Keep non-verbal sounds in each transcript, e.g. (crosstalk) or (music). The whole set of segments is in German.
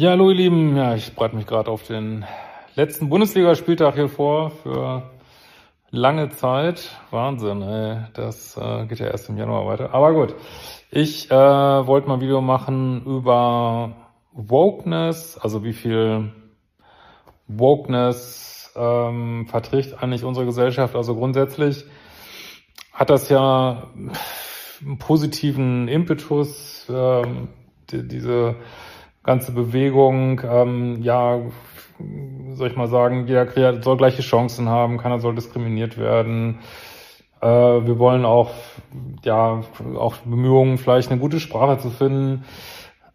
Ja, hallo ihr Lieben. Ja, ich bereite mich gerade auf den letzten Bundesligaspieltag hier vor für lange Zeit. Wahnsinn, ey. Das äh, geht ja erst im Januar weiter. Aber gut. Ich äh, wollte mal ein Video machen über Wokeness, also wie viel Wokeness ähm, verträgt eigentlich unsere Gesellschaft. Also grundsätzlich hat das ja einen positiven Impetus, ähm, die, diese ganze Bewegung, ähm, ja, soll ich mal sagen, jeder soll gleiche Chancen haben, keiner soll diskriminiert werden. Äh, wir wollen auch, ja, auch Bemühungen, vielleicht eine gute Sprache zu finden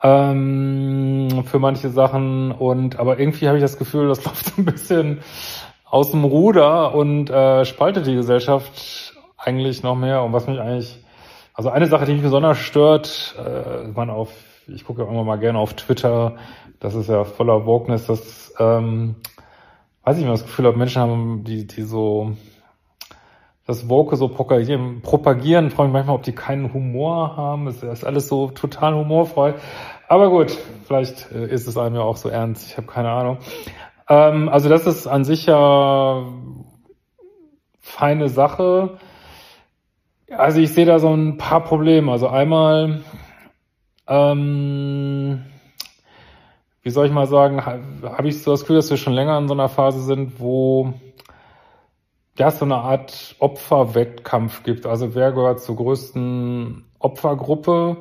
ähm, für manche Sachen. Und aber irgendwie habe ich das Gefühl, das (laughs) läuft ein bisschen aus dem Ruder und äh, spaltet die Gesellschaft eigentlich noch mehr. Und was mich eigentlich, also eine Sache, die mich besonders stört, äh, man auf ich gucke ja immer mal gerne auf Twitter, das ist ja voller Wokeness, dass, ähm, weiß ich nicht, das Gefühl habe, Menschen haben, die, die so das Woke so propagieren, propagieren, frage mich manchmal, ob die keinen Humor haben. Es ist alles so total humorfrei. Aber gut, vielleicht äh, ist es einem ja auch so ernst. Ich habe keine Ahnung. Ähm, also das ist an sich ja feine Sache. Also ich sehe da so ein paar Probleme. Also einmal ähm, wie soll ich mal sagen, habe ich so das Gefühl, dass wir schon länger in so einer Phase sind, wo ja so eine Art Opferwettkampf gibt. Also wer gehört zur größten Opfergruppe?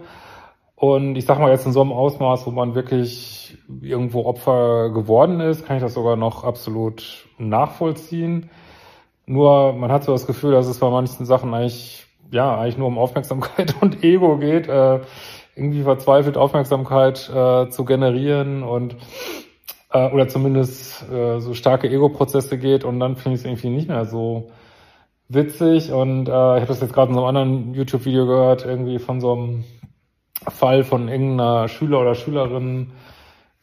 Und ich sag mal jetzt in so einem Ausmaß, wo man wirklich irgendwo Opfer geworden ist, kann ich das sogar noch absolut nachvollziehen. Nur man hat so das Gefühl, dass es bei manchen Sachen eigentlich ja eigentlich nur um Aufmerksamkeit (laughs) und Ego geht. Äh, irgendwie verzweifelt Aufmerksamkeit äh, zu generieren und äh, oder zumindest äh, so starke Ego-Prozesse geht und dann finde ich es irgendwie nicht mehr so witzig und äh, ich habe das jetzt gerade in so einem anderen YouTube-Video gehört, irgendwie von so einem Fall von irgendeiner Schüler oder Schülerin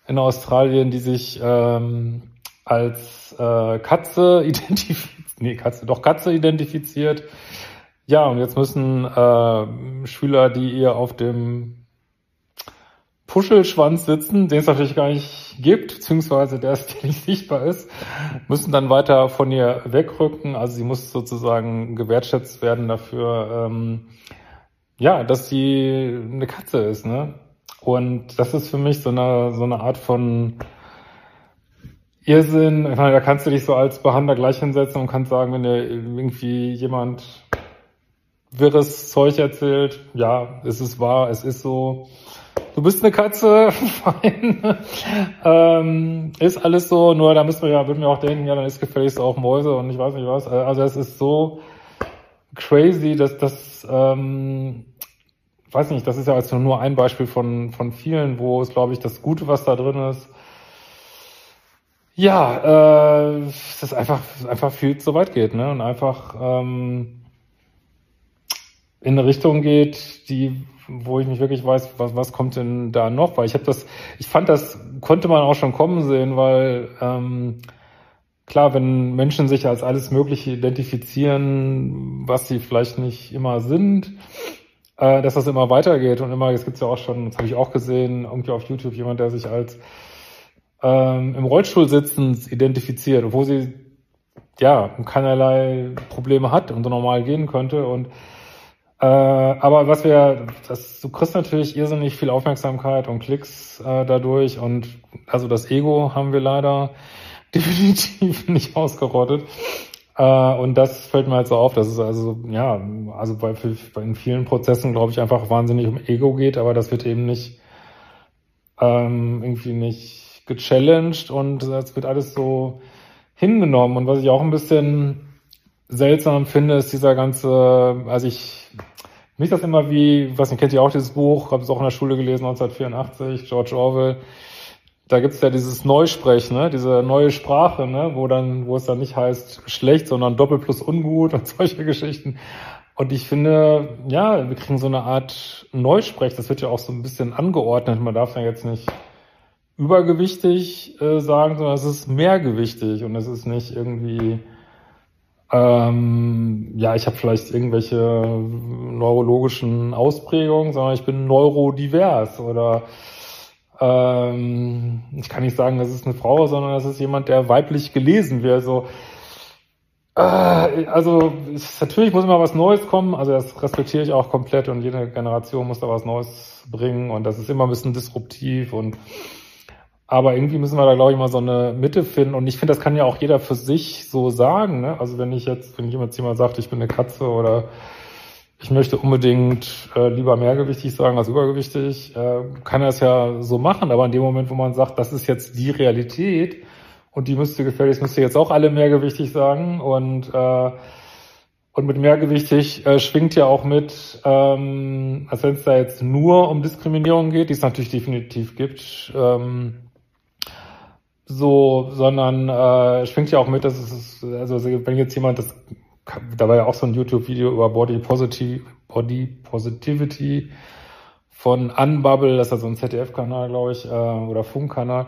in Australien, die sich ähm, als äh, Katze (laughs) identifiziert, nee, Katze, doch Katze identifiziert. Ja, und jetzt müssen äh, Schüler, die ihr auf dem Puschelschwanz sitzen, den es natürlich gar nicht gibt, beziehungsweise der, ist, (laughs) der nicht sichtbar ist, müssen dann weiter von ihr wegrücken. Also sie muss sozusagen gewertschätzt werden dafür, ähm, ja, dass sie eine Katze ist, ne? Und das ist für mich so eine, so eine Art von Irrsinn. Ich meine, da kannst du dich so als Behandler gleich hinsetzen und kannst sagen, wenn dir irgendwie jemand wirres Zeug erzählt, ja, es ist wahr, es ist so du bist eine Katze, (laughs) fein. ähm, ist alles so, nur da müssen wir ja, würden wir auch denken, ja, dann ist gefälligst auch Mäuse und ich weiß nicht was. Also es ist so crazy, dass das, ähm, weiß nicht, das ist ja also nur ein Beispiel von, von vielen, wo es, glaube ich, das Gute, was da drin ist, ja, äh, das einfach, einfach viel zu weit geht, ne? Und einfach ähm, in eine Richtung geht, die wo ich mich wirklich weiß, was, was kommt denn da noch? Weil ich habe das, ich fand, das konnte man auch schon kommen sehen, weil ähm, klar, wenn Menschen sich als alles Mögliche identifizieren, was sie vielleicht nicht immer sind, äh, dass das immer weitergeht und immer, jetzt gibt's ja auch schon, das habe ich auch gesehen, irgendwie auf YouTube jemand, der sich als ähm, im Rollstuhl sitzend identifiziert, obwohl sie ja keinerlei Probleme hat und so normal gehen könnte und äh, aber was wir, das, du kriegst natürlich irrsinnig viel Aufmerksamkeit und Klicks äh, dadurch und also das Ego haben wir leider (laughs) definitiv nicht ausgerottet. Äh, und das fällt mir halt so auf, dass es also, ja, also bei, bei in vielen Prozessen, glaube ich, einfach wahnsinnig um Ego geht, aber das wird eben nicht ähm, irgendwie nicht gechallenged und es wird alles so hingenommen. Und was ich auch ein bisschen seltsam finde, ist dieser ganze, also ich mich das immer wie, was nicht, kennt ihr auch dieses Buch, habe es auch in der Schule gelesen, 1984, George Orwell. Da gibt's ja dieses Neusprech, ne, diese neue Sprache, ne, wo dann, wo es dann nicht heißt schlecht, sondern doppel plus ungut und (laughs) solche Geschichten. Und ich finde, ja, wir kriegen so eine Art Neusprech, das wird ja auch so ein bisschen angeordnet. Man darf ja jetzt nicht übergewichtig äh, sagen, sondern es ist mehrgewichtig und es ist nicht irgendwie ähm, ja, ich habe vielleicht irgendwelche neurologischen Ausprägungen, sondern ich bin neurodivers oder ähm, ich kann nicht sagen, das ist eine Frau, sondern das ist jemand, der weiblich gelesen wird. So, äh, also es, natürlich muss immer was Neues kommen. Also das respektiere ich auch komplett und jede Generation muss da was Neues bringen und das ist immer ein bisschen disruptiv und aber irgendwie müssen wir da, glaube ich, mal so eine Mitte finden. Und ich finde, das kann ja auch jeder für sich so sagen. Ne? Also wenn ich jetzt, wenn jemand jemand sagt, ich bin eine Katze oder ich möchte unbedingt äh, lieber mehrgewichtig sagen als übergewichtig, äh, kann er es ja so machen. Aber in dem Moment, wo man sagt, das ist jetzt die Realität und die müsste gefälligst, müsste jetzt auch alle mehrgewichtig sagen und äh, und mit mehrgewichtig äh, schwingt ja auch mit, ähm, als wenn es da jetzt nur um Diskriminierung geht, die es natürlich definitiv gibt, ähm, so, sondern äh, schwingt ja auch mit, dass es, also wenn jetzt jemand das, da war ja auch so ein YouTube-Video über Body Positive, Body Positivity von Unbubble, das ist ja so ein ZDF-Kanal, glaube ich, äh, oder Funkkanal.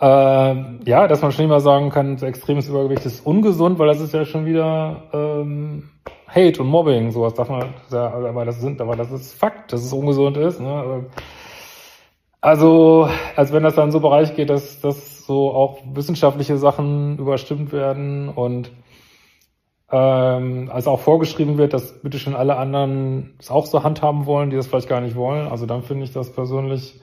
Äh, ja, dass man schon immer sagen kann, so extremes Übergewicht ist ungesund, weil das ist ja schon wieder ähm, Hate und Mobbing, sowas darf man, aber das sind, aber das ist Fakt, dass es ungesund ist. Ne? Also, als wenn das dann so Bereich geht, dass, dass so auch wissenschaftliche Sachen überstimmt werden und ähm, als auch vorgeschrieben wird, dass bitte schon alle anderen es auch so handhaben wollen, die das vielleicht gar nicht wollen. Also dann finde ich das persönlich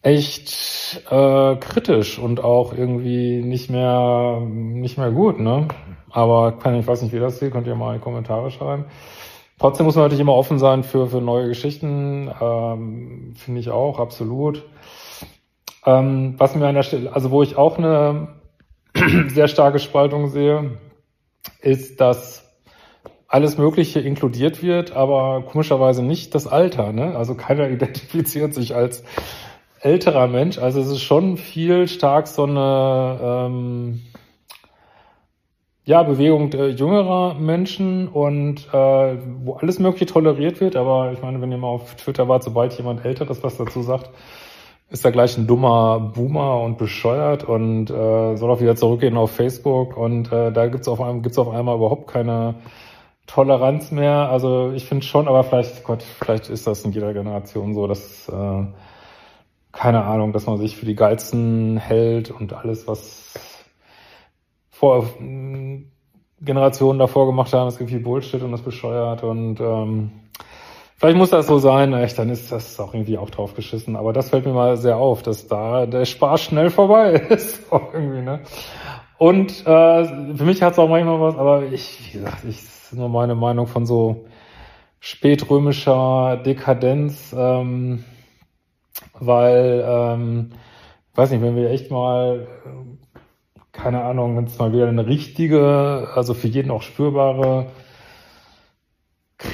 echt äh, kritisch und auch irgendwie nicht mehr nicht mehr gut, ne? Aber kann ich weiß nicht, wie das sieht, könnt ihr mal in die Kommentare schreiben. Trotzdem muss man natürlich immer offen sein für, für neue Geschichten, ähm, finde ich auch, absolut. Ähm, was mir an der Stelle, also wo ich auch eine (clears throat) sehr starke Spaltung sehe, ist, dass alles Mögliche inkludiert wird, aber komischerweise nicht das Alter. Ne? Also keiner (laughs) identifiziert sich als älterer Mensch. Also es ist schon viel stark so eine ähm, ja, Bewegung äh, jüngerer Menschen und äh, wo alles Mögliche toleriert wird. Aber ich meine, wenn ihr mal auf Twitter wart, sobald jemand Älteres was dazu sagt, ist er gleich ein dummer Boomer und bescheuert und äh, soll auch wieder zurückgehen auf Facebook. Und äh, da gibt's auf, einmal, gibt's auf einmal überhaupt keine Toleranz mehr. Also ich finde schon, aber vielleicht, Gott, vielleicht ist das in jeder Generation so, dass äh, keine Ahnung, dass man sich für die Geilsten hält und alles, was vor äh, Generationen davor gemacht haben, ist irgendwie Bullshit und ist bescheuert und ähm, vielleicht muss das so sein, echt, dann ist das auch irgendwie auch drauf geschissen. Aber das fällt mir mal sehr auf, dass da der Spaß schnell vorbei (laughs) ist. irgendwie, ne? Und äh, für mich hat es auch manchmal was, aber ich, wie gesagt, ich ist nur meine Meinung von so spätrömischer Dekadenz, ähm, weil, ähm, weiß nicht, wenn wir echt mal keine Ahnung, wenn es mal wieder eine richtige, also für jeden auch spürbare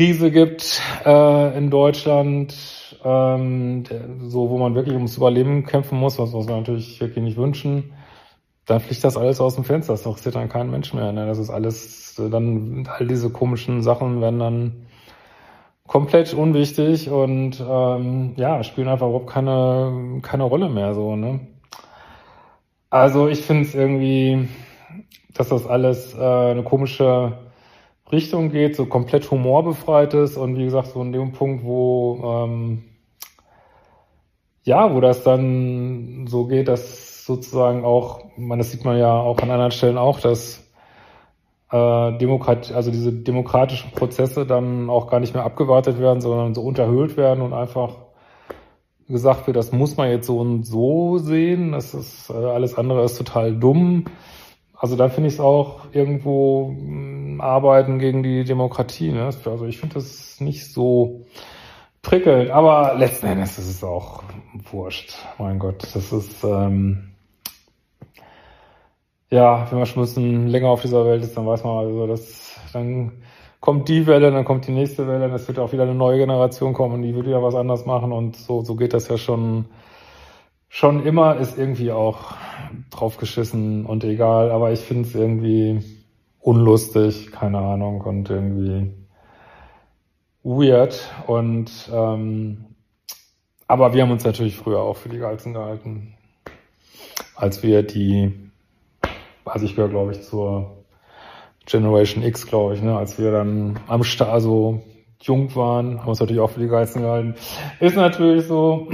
Krise gibt äh, in Deutschland, ähm, so wo man wirklich ums Überleben kämpfen muss, was, was wir natürlich wirklich nicht wünschen, dann fliegt das alles aus dem Fenster. Das interessiert dann keinen Mensch mehr. Ne? Das ist alles, dann all diese komischen Sachen werden dann komplett unwichtig und ähm, ja, spielen einfach überhaupt keine, keine Rolle mehr so, ne? Also ich finde es irgendwie, dass das alles äh, eine komische Richtung geht, so komplett humorbefreit ist und wie gesagt, so in dem Punkt, wo ähm, ja, wo das dann so geht, dass sozusagen auch, man, das sieht man ja auch an anderen Stellen auch, dass äh, Demokrat, also diese demokratischen Prozesse dann auch gar nicht mehr abgewartet werden, sondern so unterhöhlt werden und einfach gesagt wird, das muss man jetzt so und so sehen, das ist, äh, alles andere ist total dumm. Also da finde ich es auch irgendwo mh, hm, Arbeiten gegen die Demokratie. Ne? Also ich finde das nicht so prickelnd, aber letzten Endes ist es auch wurscht. Mein Gott, das ist ähm, ja, wenn man schon ein bisschen länger auf dieser Welt ist, dann weiß man also, dass dann kommt die Welle, dann kommt die nächste Welle, dann wird auch wieder eine neue Generation kommen und die wird wieder was anders machen und so, so geht das ja schon, schon immer, ist irgendwie auch draufgeschissen und egal, aber ich finde es irgendwie unlustig, keine Ahnung, und irgendwie weird und ähm, aber wir haben uns natürlich früher auch für die Geilsten gehalten, als wir die, also ich gehöre glaube ich zur Generation X, glaube ich, ne, als wir dann am Start, also jung waren, haben uns natürlich auch für die Geilsten gehalten. Ist natürlich so.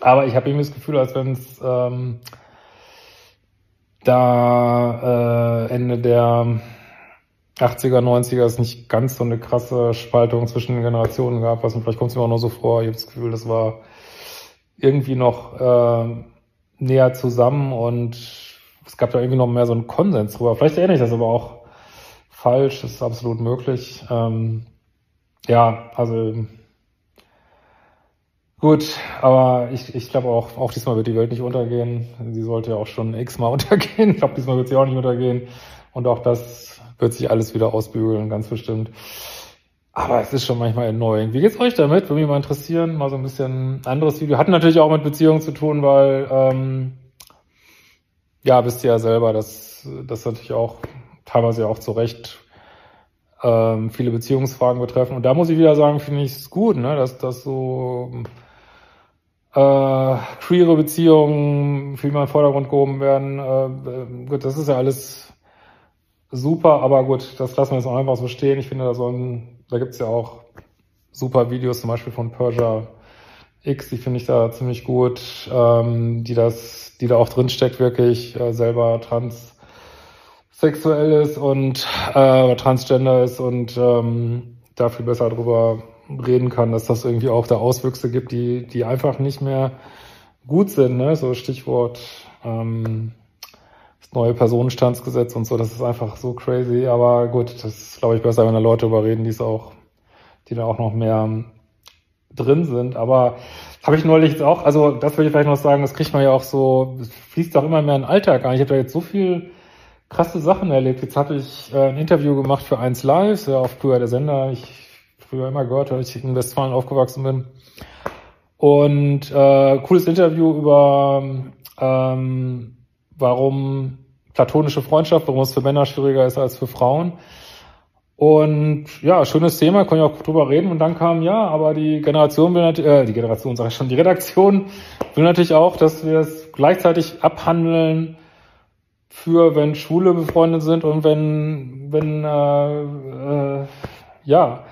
Aber ich habe irgendwie das Gefühl, als wenn es ähm, da äh, Ende der 80er, 90er es nicht ganz so eine krasse Spaltung zwischen den Generationen gab. Was, vielleicht kommt es mir auch noch so vor. Ich habe das Gefühl, das war irgendwie noch äh, näher zusammen und es gab da irgendwie noch mehr so einen Konsens drüber. Vielleicht erinnere ich das aber auch falsch, das ist absolut möglich. Ähm, ja, also gut, aber ich, ich glaube auch, auch diesmal wird die Welt nicht untergehen. Sie sollte ja auch schon x-mal (laughs) untergehen. Ich glaube, diesmal wird sie auch nicht untergehen. Und auch das wird sich alles wieder ausbügeln, ganz bestimmt. Aber es ist schon manchmal annoying. Wie geht's euch damit? Würde mich mal interessieren. Mal so ein bisschen anderes Video. Hat natürlich auch mit Beziehungen zu tun, weil, ähm, ja, wisst ihr ja selber, dass das natürlich auch teilweise auch zu Recht ähm, viele Beziehungsfragen betreffen. Und da muss ich wieder sagen, finde ich es gut, ne, dass, dass so äh, queere Beziehungen viel mehr im Vordergrund gehoben werden. Äh, gut, das ist ja alles super, aber gut, das lassen wir jetzt auch einfach so stehen. Ich finde, da sollen, da gibt's ja auch super Videos, zum Beispiel von Persia X, die finde ich da ziemlich gut, ähm, die das, die da auch drin steckt, wirklich äh, selber transsexuell ist und äh, transgender ist und ähm, da viel besser drüber reden kann, dass das irgendwie auch da Auswüchse gibt, die, die einfach nicht mehr gut sind, ne? So Stichwort ähm, das neue Personenstandsgesetz und so, das ist einfach so crazy. Aber gut, das ist, glaube ich, besser, wenn da Leute überreden, die es auch, die da auch noch mehr drin sind. Aber habe ich neulich jetzt auch, also das würde ich vielleicht noch sagen, das kriegt man ja auch so, das fließt auch immer mehr in den Alltag ein. Ich habe da jetzt so viel krasse Sachen erlebt. Jetzt habe ich äh, ein Interview gemacht für 1 Live, ja auch früher der Sender, ich früher immer gehört, weil ich in Westfalen aufgewachsen bin. Und äh, cooles Interview über ähm, warum platonische Freundschaft, warum es für Männer schwieriger ist als für Frauen. Und ja, schönes Thema, kann ich auch drüber reden. Und dann kam, ja, aber die Generation will natürlich, äh, die Generation sage ich schon, die Redaktion will natürlich auch, dass wir es gleichzeitig abhandeln für, wenn Schwule befreundet sind und wenn, wenn, äh, äh, ja,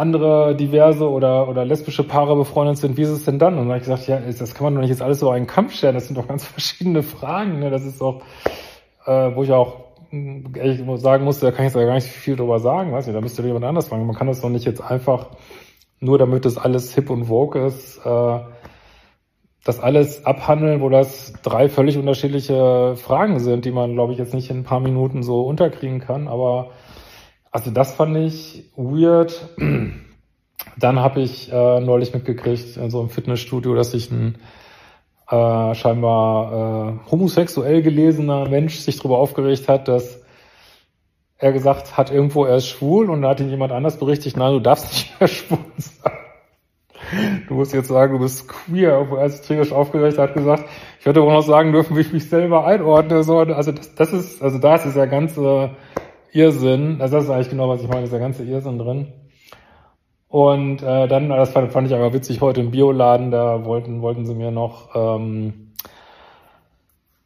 andere diverse oder, oder lesbische Paare befreundet sind, wie ist es denn dann? Und dann habe ich gesagt, ja, das kann man doch nicht jetzt alles so einen Kampf stellen, das sind doch ganz (laughs) verschiedene Fragen. Ne? Das ist doch, äh, wo ich auch hm, ehrlich sagen musste, da kann ich jetzt gar nicht viel drüber sagen, weiß nicht, da müsste jemand anders fragen. Man kann das doch nicht jetzt einfach, nur damit das alles hip und vogue ist, äh, das alles abhandeln, wo das drei völlig unterschiedliche Fragen sind, die man, glaube ich, jetzt nicht in ein paar Minuten so unterkriegen kann, aber also das fand ich weird. (clears throat) Dann habe ich äh, neulich mitgekriegt, in so einem Fitnessstudio, dass sich ein äh, scheinbar äh, homosexuell gelesener Mensch sich darüber aufgeregt hat, dass er gesagt hat, irgendwo er ist schwul und da hat ihn jemand anders berichtigt, nein, du darfst nicht mehr (laughs) schwul sein. Du musst jetzt sagen, du bist queer, obwohl er sich tierisch aufgeregt hat, gesagt, ich hätte auch noch sagen dürfen, wie ich mich selber einordne. So, also das, das ist, also da ist dieser ganze Irrsinn, also das ist eigentlich genau, was ich meine, der ganze Irrsinn drin. Und äh, dann, das fand, fand ich aber witzig, heute im Bioladen, da wollten, wollten sie mir noch ähm,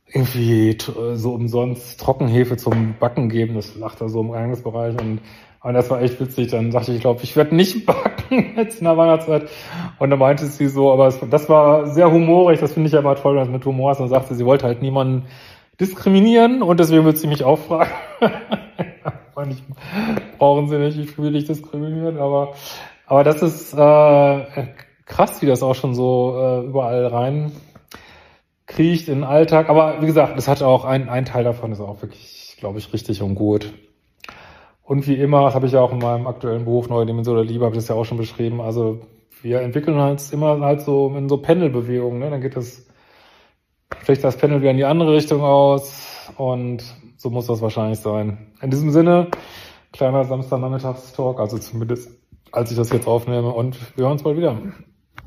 irgendwie so umsonst Trockenhefe zum Backen geben. Das lag da so im Eingangsbereich und und das war echt witzig. Dann sagte ich, ich glaube, ich werde nicht (laughs) backen jetzt in der Weihnachtszeit. Und dann meinte sie so, aber es, das war sehr humorig, das finde ich ja immer toll, wenn das mit Humor ist. Und dann sagte sie, wollte halt niemanden diskriminieren und deswegen wird sie mich auch fragen. (laughs) brauchen sie nicht, ich will nicht diskriminieren, aber, aber das ist äh, krass, wie das auch schon so äh, überall rein kriecht in den Alltag. Aber wie gesagt, das hat auch ein, ein Teil davon ist auch wirklich, glaube ich, richtig und gut. Und wie immer, das habe ich ja auch in meinem aktuellen Buch Neue Dimension der Liebe, habe ich das ja auch schon beschrieben. Also wir entwickeln uns immer halt so in so Pendelbewegungen. Ne? Dann geht das, schlägt das Pendel wieder in die andere Richtung aus und so muss das wahrscheinlich sein. In diesem Sinne, kleiner Samstagnachmittagstalk, also zumindest als ich das jetzt aufnehme und wir hören uns bald wieder.